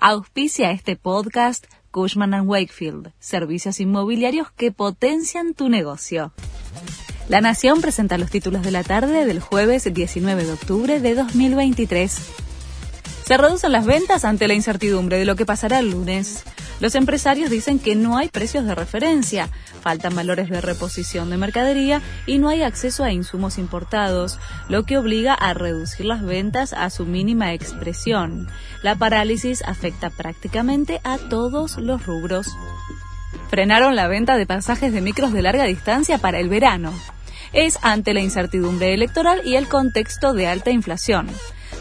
Auspicia este podcast Cushman ⁇ Wakefield, servicios inmobiliarios que potencian tu negocio. La Nación presenta los títulos de la tarde del jueves 19 de octubre de 2023. Se reducen las ventas ante la incertidumbre de lo que pasará el lunes. Los empresarios dicen que no hay precios de referencia, faltan valores de reposición de mercadería y no hay acceso a insumos importados, lo que obliga a reducir las ventas a su mínima expresión. La parálisis afecta prácticamente a todos los rubros. Frenaron la venta de pasajes de micros de larga distancia para el verano. Es ante la incertidumbre electoral y el contexto de alta inflación.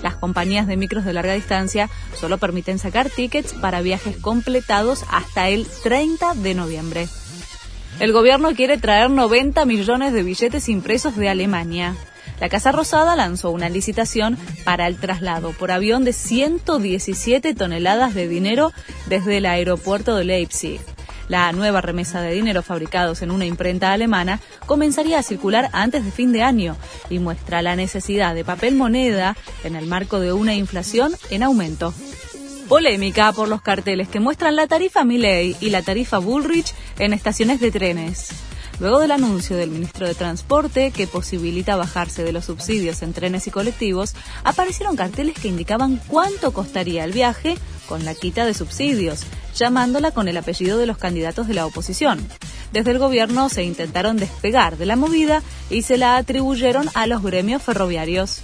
Las compañías de micros de larga distancia solo permiten sacar tickets para viajes completados hasta el 30 de noviembre. El gobierno quiere traer 90 millones de billetes impresos de Alemania. La Casa Rosada lanzó una licitación para el traslado por avión de 117 toneladas de dinero desde el aeropuerto de Leipzig. La nueva remesa de dinero fabricados en una imprenta alemana comenzaría a circular antes de fin de año y muestra la necesidad de papel moneda en el marco de una inflación en aumento. Polémica por los carteles que muestran la tarifa Milley y la tarifa Bullrich en estaciones de trenes. Luego del anuncio del ministro de Transporte que posibilita bajarse de los subsidios en trenes y colectivos, aparecieron carteles que indicaban cuánto costaría el viaje con la quita de subsidios, llamándola con el apellido de los candidatos de la oposición. Desde el gobierno se intentaron despegar de la movida y se la atribuyeron a los gremios ferroviarios.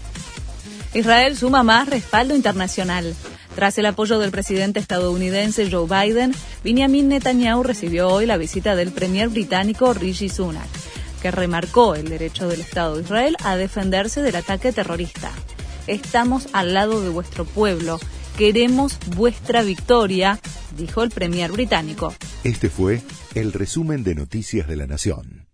Israel suma más respaldo internacional. Tras el apoyo del presidente estadounidense Joe Biden, Benjamin Netanyahu recibió hoy la visita del premier británico Rishi Sunak, que remarcó el derecho del Estado de Israel a defenderse del ataque terrorista. Estamos al lado de vuestro pueblo, queremos vuestra victoria, dijo el premier británico. Este fue el resumen de Noticias de la Nación.